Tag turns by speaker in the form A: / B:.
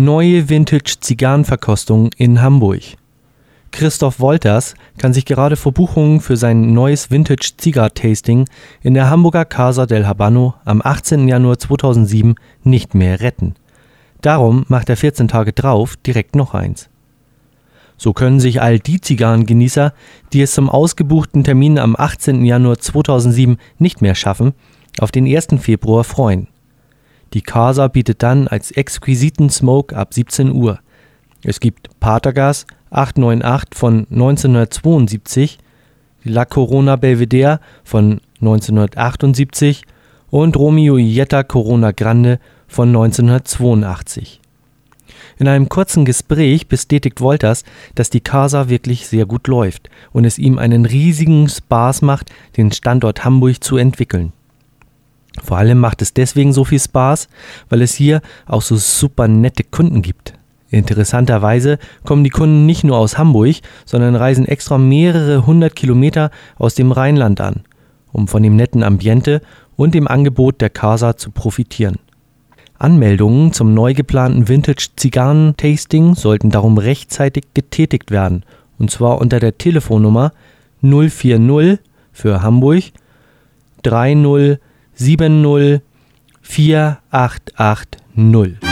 A: Neue Vintage-Zigarrenverkostung in Hamburg. Christoph Wolters kann sich gerade vor Buchungen für sein neues Vintage-Zigar-Tasting in der Hamburger Casa del Habano am 18. Januar 2007 nicht mehr retten. Darum macht er 14 Tage drauf direkt noch eins. So können sich all die Zigarrengenießer, die es zum ausgebuchten Termin am 18. Januar 2007 nicht mehr schaffen, auf den 1. Februar freuen. Die Casa bietet dann als exquisiten Smoke ab 17 Uhr. Es gibt Patergas 898 von 1972, La Corona Belvedere von 1978 und Romeo Jetta Corona Grande von 1982. In einem kurzen Gespräch bestätigt Wolters, dass die Casa wirklich sehr gut läuft und es ihm einen riesigen Spaß macht, den Standort Hamburg zu entwickeln. Vor allem macht es deswegen so viel Spaß, weil es hier auch so super nette Kunden gibt. Interessanterweise kommen die Kunden nicht nur aus Hamburg, sondern reisen extra mehrere hundert Kilometer aus dem Rheinland an, um von dem netten Ambiente und dem Angebot der Casa zu profitieren. Anmeldungen zum neu geplanten Vintage-Zigarren-Tasting sollten darum rechtzeitig getätigt werden, und zwar unter der Telefonnummer 040 für Hamburg 30 70 4880.